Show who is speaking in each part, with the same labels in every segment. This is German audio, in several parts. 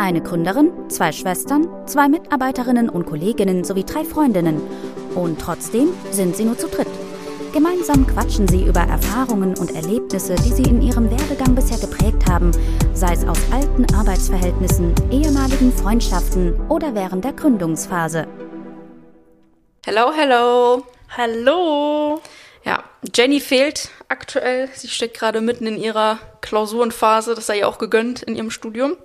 Speaker 1: Eine Gründerin, zwei Schwestern, zwei Mitarbeiterinnen und Kolleginnen sowie drei Freundinnen. Und trotzdem sind sie nur zu dritt. Gemeinsam quatschen sie über Erfahrungen und Erlebnisse, die sie in ihrem Werdegang bisher geprägt haben, sei es aus alten Arbeitsverhältnissen, ehemaligen Freundschaften oder während der Gründungsphase.
Speaker 2: Hello, hello.
Speaker 3: Hallo.
Speaker 2: Ja, Jenny fehlt aktuell. Sie steckt gerade mitten in ihrer Klausurenphase. Das sei ihr auch gegönnt in ihrem Studium.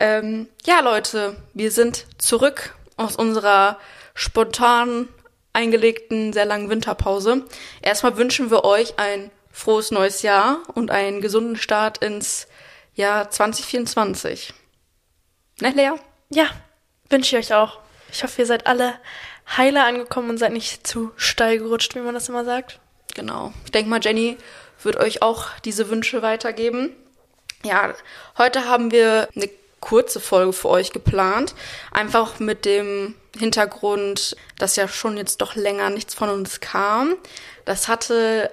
Speaker 2: Ähm, ja, Leute, wir sind zurück aus unserer spontan eingelegten, sehr langen Winterpause. Erstmal wünschen wir euch ein frohes neues Jahr und einen gesunden Start ins Jahr 2024. Ne, Lea?
Speaker 3: Ja, wünsche ich euch auch. Ich hoffe, ihr seid alle heiler angekommen und seid nicht zu steil gerutscht, wie man das immer sagt.
Speaker 2: Genau. Ich denke mal, Jenny wird euch auch diese Wünsche weitergeben. Ja, heute haben wir eine kurze Folge für euch geplant. Einfach mit dem Hintergrund, dass ja schon jetzt doch länger nichts von uns kam. Das hatte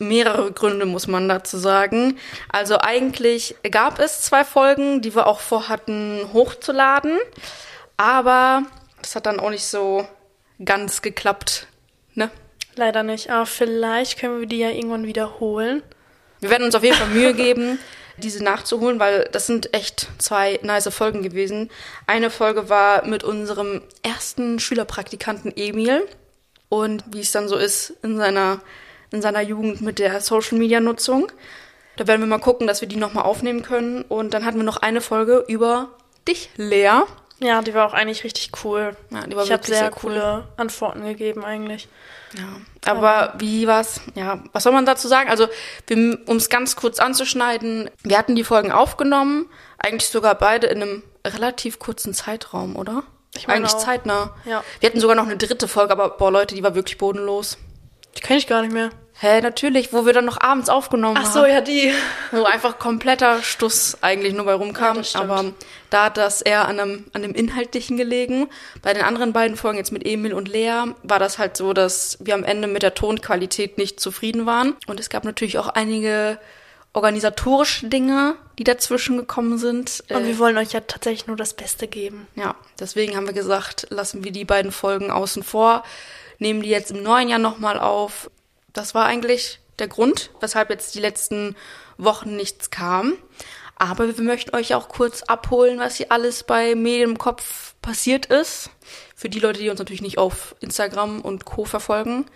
Speaker 2: mehrere Gründe, muss man dazu sagen. Also eigentlich gab es zwei Folgen, die wir auch vorhatten hochzuladen. Aber das hat dann auch nicht so ganz geklappt, ne?
Speaker 3: Leider nicht, aber vielleicht können wir die ja irgendwann wiederholen.
Speaker 2: Wir werden uns auf jeden Fall Mühe geben, diese nachzuholen, weil das sind echt zwei nice Folgen gewesen. Eine Folge war mit unserem ersten Schülerpraktikanten Emil und wie es dann so ist in seiner, in seiner Jugend mit der Social Media Nutzung. Da werden wir mal gucken, dass wir die nochmal aufnehmen können. Und dann hatten wir noch eine Folge über dich, Lea.
Speaker 3: Ja, die war auch eigentlich richtig cool.
Speaker 2: Ja, die war
Speaker 3: ich habe sehr,
Speaker 2: sehr cool.
Speaker 3: coole Antworten gegeben eigentlich.
Speaker 2: Ja, aber wie war's? Ja, was soll man dazu sagen? Also, um es ganz kurz anzuschneiden, wir hatten die Folgen aufgenommen, eigentlich sogar beide in einem relativ kurzen Zeitraum, oder?
Speaker 3: Ich meine
Speaker 2: eigentlich
Speaker 3: auch.
Speaker 2: zeitnah.
Speaker 3: Ja.
Speaker 2: Wir hatten sogar noch eine dritte Folge, aber boah, Leute, die war wirklich bodenlos.
Speaker 3: Die kenne ich gar nicht mehr.
Speaker 2: Hä, natürlich, wo wir dann noch abends aufgenommen
Speaker 3: Ach
Speaker 2: haben.
Speaker 3: so, ja, die.
Speaker 2: Wo einfach kompletter Stuss eigentlich nur bei rumkam.
Speaker 3: Ja,
Speaker 2: aber da hat das eher an einem, an dem Inhaltlichen gelegen. Bei den anderen beiden Folgen, jetzt mit Emil und Lea, war das halt so, dass wir am Ende mit der Tonqualität nicht zufrieden waren. Und es gab natürlich auch einige organisatorische Dinge, die dazwischen gekommen sind.
Speaker 3: Und
Speaker 2: Äh,
Speaker 3: wir wollen euch ja tatsächlich nur das Beste geben.
Speaker 2: ja, deswegen haben wir gesagt, lassen wir die beiden Folgen außen vor, nehmen die jetzt im neuen Jahr nochmal auf. Das war eigentlich der Grund, weshalb jetzt die letzten Wochen nichts kam. Aber wir möchten euch auch kurz abholen, was hier alles bei Medien im Kopf passiert ist. Für die Leute, die uns natürlich nicht auf Instagram und Co. verfolgen.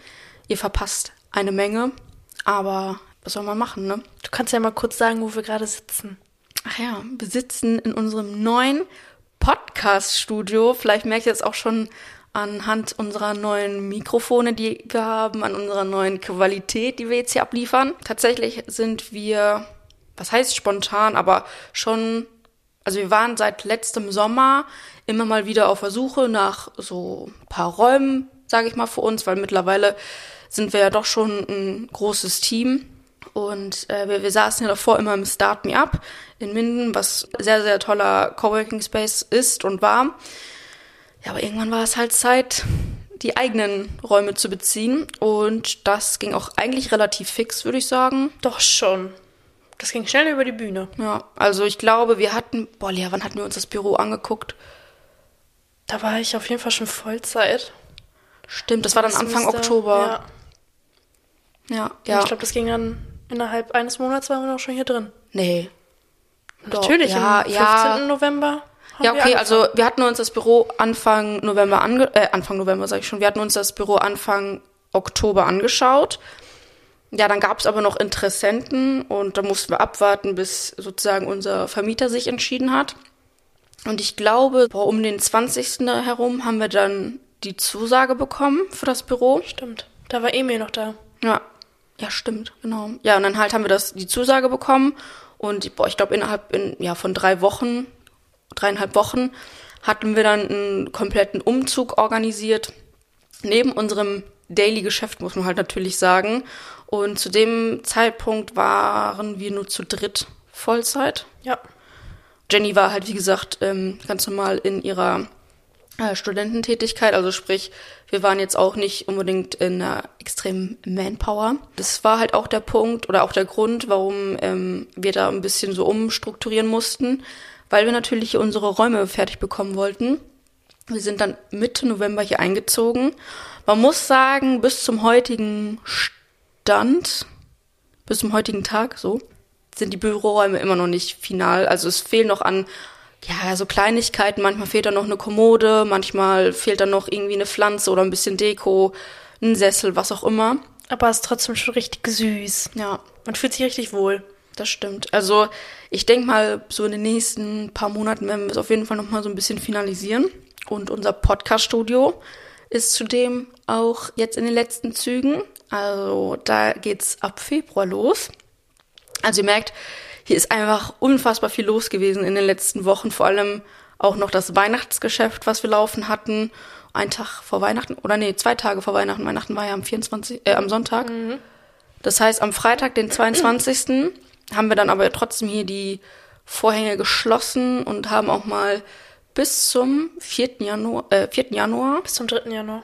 Speaker 2: Ihr verpasst eine Menge. Aber was soll man machen, ne?
Speaker 3: Du kannst ja mal kurz sagen, wo wir gerade sitzen.
Speaker 2: Ach ja, wir sitzen in unserem neuen Podcast-Studio. Vielleicht merkt ihr es auch schon anhand unserer neuen Mikrofone, die wir haben, an unserer neuen Qualität, die wir jetzt hier abliefern. Tatsächlich sind wir, was heißt spontan, aber schon, also wir waren seit letztem Sommer immer mal wieder auf der Suche nach so ein paar Räumen, sage ich mal, für uns, weil mittlerweile sind wir ja doch schon ein großes Team. Und äh, wir, wir saßen ja davor immer im Start Me Up in Minden, was sehr, sehr toller Coworking Space ist und war. Ja, aber irgendwann war es halt Zeit, die eigenen Räume zu beziehen. Und das ging auch eigentlich relativ fix, würde ich sagen.
Speaker 3: Doch schon. Das ging schnell über die Bühne.
Speaker 2: Ja, also ich glaube, wir hatten, boah, Lea, wann hatten wir uns das Büro angeguckt?
Speaker 3: Da war ich auf jeden Fall schon Vollzeit.
Speaker 2: Stimmt, das war dann
Speaker 3: Das
Speaker 2: Anfang
Speaker 3: müsste-
Speaker 2: Oktober.
Speaker 3: Ja.
Speaker 2: Ja,
Speaker 3: ja. Ich glaube, das ging dann innerhalb eines Monats waren wir noch schon hier drin.
Speaker 2: nee. Doch,
Speaker 3: Natürlich,
Speaker 2: ja,
Speaker 3: am 15.
Speaker 2: ja.
Speaker 3: November.
Speaker 2: Ja,
Speaker 3: wir
Speaker 2: okay,
Speaker 3: angefangen.
Speaker 2: also wir hatten uns das Büro Anfang November ange äh, Anfang November sage ich schon, wir hatten uns das Büro Anfang Oktober angeschaut. Ja, dann gab es aber noch Interessenten und da mussten wir abwarten, bis sozusagen unser Vermieter sich entschieden hat. Und ich glaube, boah, um den 20. herum haben wir dann die Zusage bekommen für das Büro.
Speaker 3: Stimmt. Da war Emil noch da.
Speaker 2: Ja, ja, stimmt, genau. Ja, und dann halt haben wir das die Zusage bekommen und boah, ich glaube innerhalb in, ja, von drei Wochen, dreieinhalb Wochen hatten wir dann einen kompletten Umzug organisiert neben unserem Daily Geschäft muss man halt natürlich sagen. Und zu dem Zeitpunkt waren wir nur zu dritt Vollzeit.
Speaker 3: Ja.
Speaker 2: Jenny war halt, wie gesagt, ähm, ganz normal in ihrer äh, Studententätigkeit. Also sprich, wir waren jetzt auch nicht unbedingt in einer extremen Manpower. Das war halt auch der Punkt oder auch der Grund, warum ähm, wir da ein bisschen so umstrukturieren mussten, weil wir natürlich unsere Räume fertig bekommen wollten. Wir sind dann Mitte November hier eingezogen. Man muss sagen, bis zum heutigen Stand, bis zum heutigen Tag, so, sind die Büroräume immer noch nicht final. Also es fehlen noch an, ja, so Kleinigkeiten. Manchmal fehlt da noch eine Kommode, manchmal fehlt da noch irgendwie eine Pflanze oder ein bisschen Deko, ein Sessel, was auch immer.
Speaker 3: Aber es ist trotzdem schon richtig süß.
Speaker 2: Ja,
Speaker 3: Man fühlt sich richtig wohl.
Speaker 2: Das stimmt. Also ich denke mal, so in den nächsten paar Monaten werden wir es auf jeden Fall noch mal so ein bisschen finalisieren. Und unser Podcast-Studio ist zudem auch jetzt in den letzten Zügen. Also da geht's ab Februar los. Also ihr merkt, hier ist einfach unfassbar viel los gewesen in den letzten Wochen. Vor allem auch noch das Weihnachtsgeschäft, was wir laufen hatten. Ein Tag vor Weihnachten, oder nee, zwei Tage vor Weihnachten. Weihnachten war ja am 24., äh, am Sonntag. Das heißt, am Freitag, den 22. haben wir dann aber trotzdem hier die Vorhänge geschlossen und haben auch mal bis zum 4. Januar, äh, 4. Januar,
Speaker 3: Bis zum 3. Januar.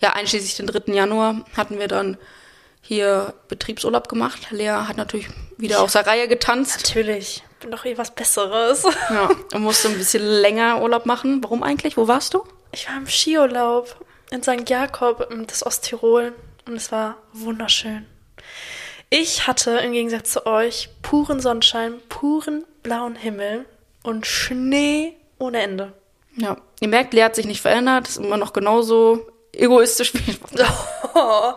Speaker 2: ja, einschließlich den 3. Januar, hatten wir dann hier Betriebsurlaub gemacht. Lea hat natürlich wieder aus der Reihe getanzt.
Speaker 3: Natürlich. Bin doch eh was Besseres.
Speaker 2: Ja, und musste ein bisschen länger Urlaub machen. Warum eigentlich? Wo warst du?
Speaker 3: Ich war im Skiurlaub in St. Jakob, das Osttirol. Und es war wunderschön. Ich hatte im Gegensatz zu euch puren Sonnenschein, puren blauen Himmel und Schnee ohne Ende.
Speaker 2: Ja, ihr merkt, Lea hat sich nicht verändert, ist immer noch genauso egoistisch wie ich.
Speaker 3: Nein.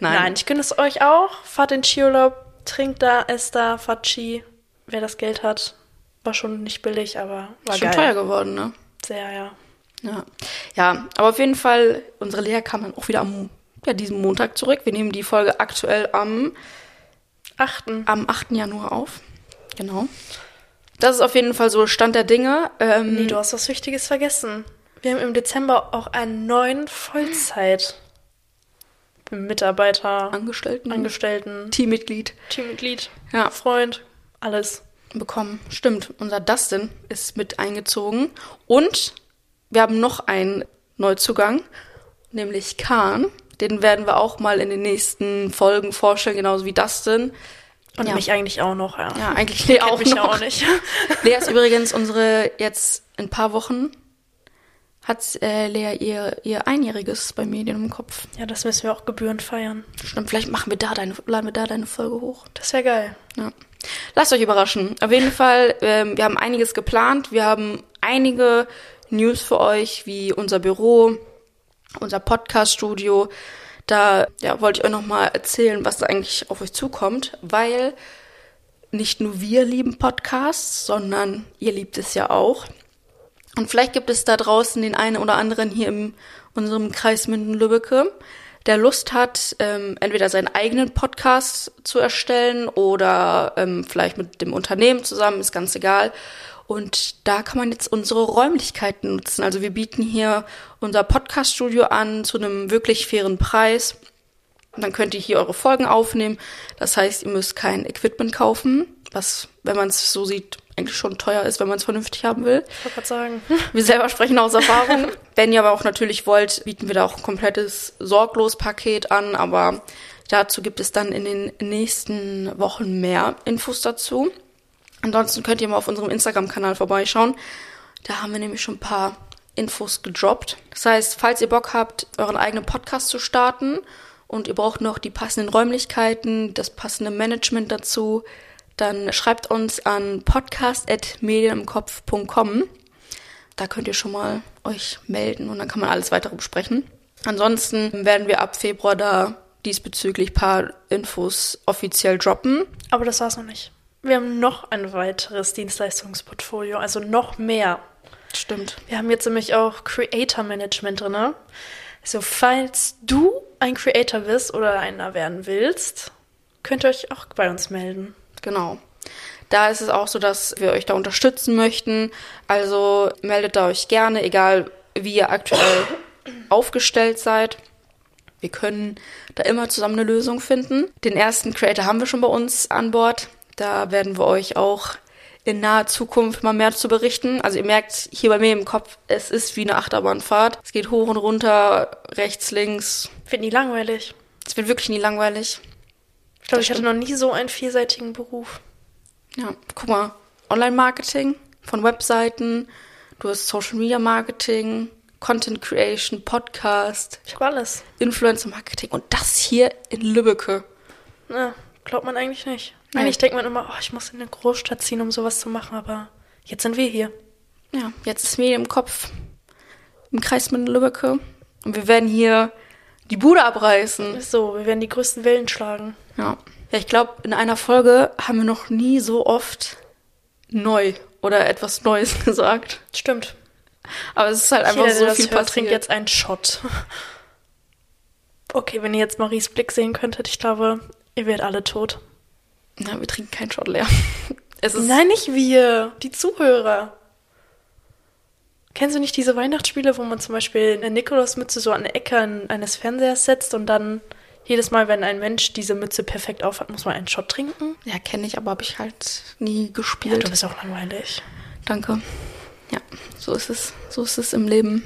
Speaker 3: Nein, ich gönne es euch auch. Fahrt in Skiurlaub, trinkt da, esst da, fahrt Ski. Wer das Geld hat, war schon nicht billig, aber war
Speaker 2: Schon
Speaker 3: geil.
Speaker 2: teuer geworden, ne?
Speaker 3: Sehr, ja.
Speaker 2: Ja. ja, aber auf jeden Fall, unsere Lea kam dann auch wieder am ja, diesem Montag zurück. Wir nehmen die Folge aktuell am,
Speaker 3: Achten.
Speaker 2: am 8. Januar auf. Genau. Das ist auf jeden Fall so Stand der Dinge. Ähm,
Speaker 3: Nee, du hast was Wichtiges vergessen. Wir haben im Dezember auch einen neuen Vollzeit Mitarbeiter,
Speaker 2: Angestellten,
Speaker 3: Angestellten,
Speaker 2: Teammitglied
Speaker 3: Teammitglied,
Speaker 2: Ja.
Speaker 3: Freund, alles.
Speaker 2: bekommen. Stimmt, unser Dustin ist mit eingezogen. Und wir haben noch einen Neuzugang, nämlich Kahn. Den werden wir auch mal in den nächsten Folgen vorstellen, genauso wie Dustin.
Speaker 3: Und
Speaker 2: Ja.
Speaker 3: mich eigentlich auch noch, ja.
Speaker 2: Ja, eigentlich Lea auch
Speaker 3: mich
Speaker 2: noch.
Speaker 3: auch nicht.
Speaker 2: Lea ist übrigens unsere jetzt in ein paar Wochen hat äh, Lea ihr, ihr Einjähriges bei Medien im Kopf.
Speaker 3: Ja, das müssen wir auch gebührend feiern.
Speaker 2: Stimmt, vielleicht machen wir da deine, laden wir da deine Folge hoch.
Speaker 3: Das wäre geil.
Speaker 2: Ja. Lasst euch überraschen. Auf jeden Fall, ähm, wir haben einiges geplant. Wir haben einige News für euch, wie unser Büro, unser Podcast-Studio. Da ja, wollte ich euch nochmal erzählen, was da eigentlich auf euch zukommt, weil nicht nur wir lieben Podcasts, sondern ihr liebt es ja auch. Und vielleicht gibt es da draußen den einen oder anderen hier in unserem Kreis Minden-Lübbecke, der Lust hat, ähm, entweder seinen eigenen Podcast zu erstellen oder ähm, vielleicht mit dem Unternehmen zusammen, ist ganz egal. Und da kann man jetzt unsere Räumlichkeiten nutzen. Also wir bieten hier unser Podcast-Studio an zu einem wirklich fairen Preis. Und dann könnt ihr hier eure Folgen aufnehmen. Das heißt, ihr müsst kein Equipment kaufen, was, wenn man es so sieht, eigentlich schon teuer ist, wenn man es vernünftig haben will.
Speaker 3: Ich wollte gerade sagen.
Speaker 2: Wir selber sprechen aus Erfahrung. Wenn ihr aber auch natürlich wollt, bieten wir da auch ein komplettes Sorglos-Paket an, aber dazu gibt es dann in den nächsten Wochen mehr Infos dazu. Ansonsten könnt ihr mal auf unserem Instagram-Kanal vorbeischauen. Da haben wir nämlich schon ein paar Infos gedroppt. Das heißt, falls ihr Bock habt, euren eigenen Podcast zu starten und ihr braucht noch die passenden Räumlichkeiten, das passende Management dazu, dann schreibt uns an podcast.medienemkopf.com. Da könnt ihr schon mal euch melden und dann kann man alles weitere besprechen. Ansonsten werden wir ab Februar da diesbezüglich paar Infos offiziell droppen.
Speaker 3: Aber das war's noch nicht. Wir haben noch ein weiteres Dienstleistungsportfolio, also noch mehr.
Speaker 2: Stimmt.
Speaker 3: Wir haben jetzt nämlich auch Creator Management drin. Also falls du ein Creator bist oder einer werden willst, könnt ihr euch auch bei uns melden.
Speaker 2: Genau. Da ist es auch so, dass wir euch da unterstützen möchten. Also meldet da euch gerne, egal wie ihr aktuell aufgestellt seid. Wir können da immer zusammen eine Lösung finden. Den ersten Creator haben wir schon bei uns an Bord. Da werden wir euch auch in naher Zukunft mal mehr zu berichten. Also ihr merkt hier bei mir im Kopf, es ist wie eine Achterbahnfahrt. Es geht hoch und runter, rechts, links.
Speaker 3: Wird nie langweilig.
Speaker 2: Es wird wirklich nie langweilig.
Speaker 3: Ich glaube, ich hatte noch nie so einen vielseitigen Beruf.
Speaker 2: Ja, guck mal, Online-Marketing, von Webseiten, du hast Social Media Marketing, Content Creation, Podcast,
Speaker 3: Ich habe alles.
Speaker 2: Influencer Marketing und das hier in Lübbecke.
Speaker 3: Na, glaubt man eigentlich nicht.
Speaker 2: Nee.
Speaker 3: Eigentlich denkt man immer, oh, ich muss in eine Großstadt ziehen, um sowas zu machen, aber jetzt sind wir hier.
Speaker 2: Ja, jetzt ist mir im Kopf im Kreis mit Lübbecke und wir werden hier die Bude abreißen.
Speaker 3: So, wir werden die größten Wellen schlagen.
Speaker 2: Ja. Ja, ich glaube, in einer Folge haben wir noch nie so oft neu oder etwas Neues gesagt.
Speaker 3: Stimmt.
Speaker 2: Aber es ist halt einfach
Speaker 3: Jeder,
Speaker 2: so
Speaker 3: der das
Speaker 2: viel
Speaker 3: hört,
Speaker 2: passiert.
Speaker 3: trinkt jetzt einen Shot. Okay, wenn ihr jetzt Maries Blick sehen könntet, ich glaube, ihr werdet alle tot.
Speaker 2: Na, wir trinken keinen Shot leer.
Speaker 3: Nein, nicht wir, die Zuhörer. Kennst du nicht diese Weihnachtsspiele, wo man zum Beispiel eine Nikolausmütze so an der Ecke eines Fernsehers setzt und dann jedes Mal, wenn ein Mensch diese Mütze perfekt aufhat, muss man einen Shot trinken?
Speaker 2: ja, kenne ich, aber habe ich halt nie
Speaker 3: Ja,
Speaker 2: gespielt.
Speaker 3: du bist auch langweilig.
Speaker 2: Danke. Ja, so ist es. So ist es im Leben.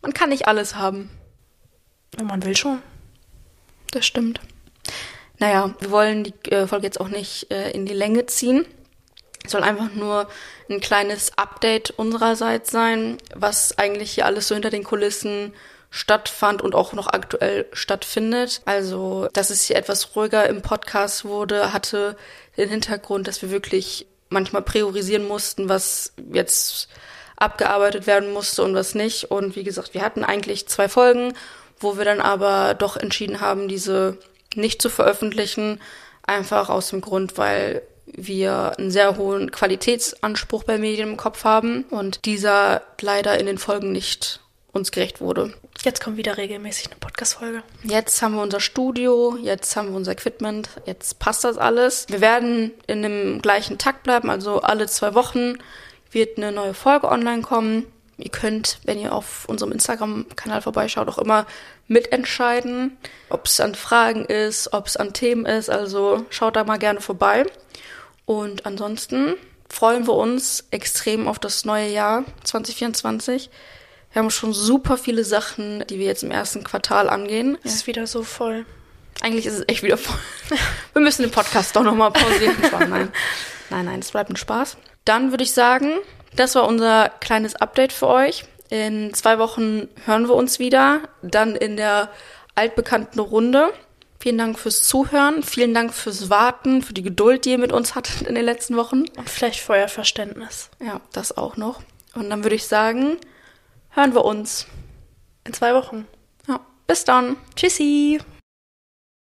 Speaker 2: Man kann nicht alles haben.
Speaker 3: Wenn man will schon.
Speaker 2: Das stimmt. Naja, wir wollen die äh, Folge jetzt auch nicht äh, in die Länge ziehen. Es soll einfach nur ein kleines Update unsererseits sein, was eigentlich hier alles so hinter den Kulissen stattfand und auch noch aktuell stattfindet. Also, dass es hier etwas ruhiger im Podcast wurde, hatte den Hintergrund, dass wir wirklich manchmal priorisieren mussten, was jetzt abgearbeitet werden musste und was nicht. Und wie gesagt, wir hatten eigentlich zwei Folgen, wo wir dann aber doch entschieden haben, diese nicht zu veröffentlichen, einfach aus dem Grund, weil wir einen sehr hohen Qualitätsanspruch bei Medien im Kopf haben und dieser leider in den Folgen nicht uns gerecht wurde.
Speaker 3: Jetzt kommt wieder regelmäßig eine Podcast-Folge.
Speaker 2: Jetzt haben wir unser Studio, jetzt haben wir unser Equipment, jetzt passt das alles. Wir werden in dem gleichen Takt bleiben, also alle zwei Wochen wird eine neue Folge online kommen. Ihr könnt, wenn ihr auf unserem Instagram-Kanal vorbeischaut, auch immer mitentscheiden, ob es an Fragen ist, ob es an Themen ist. Also schaut da mal gerne vorbei. Und ansonsten freuen wir uns extrem auf das neue Jahr 2024. Wir haben schon super viele Sachen, die wir jetzt im ersten Quartal angehen.
Speaker 3: Es ist wieder so voll.
Speaker 2: Eigentlich ist es echt wieder voll. Wir müssen den Podcast doch nochmal pausieren. Nein. nein, nein, es bleibt ein Spaß. Dann würde ich sagen, das war unser kleines Update für euch. In zwei Wochen hören wir uns wieder. Dann in der altbekannten Runde. Vielen Dank fürs Zuhören. Vielen Dank fürs Warten, für die Geduld, die ihr mit uns hattet in den letzten Wochen.
Speaker 3: Und vielleicht für euer Verständnis.
Speaker 2: Ja, das auch noch. Und dann würde ich sagen, hören wir uns.
Speaker 3: In zwei Wochen.
Speaker 2: Ja, bis dann.
Speaker 3: Tschüssi.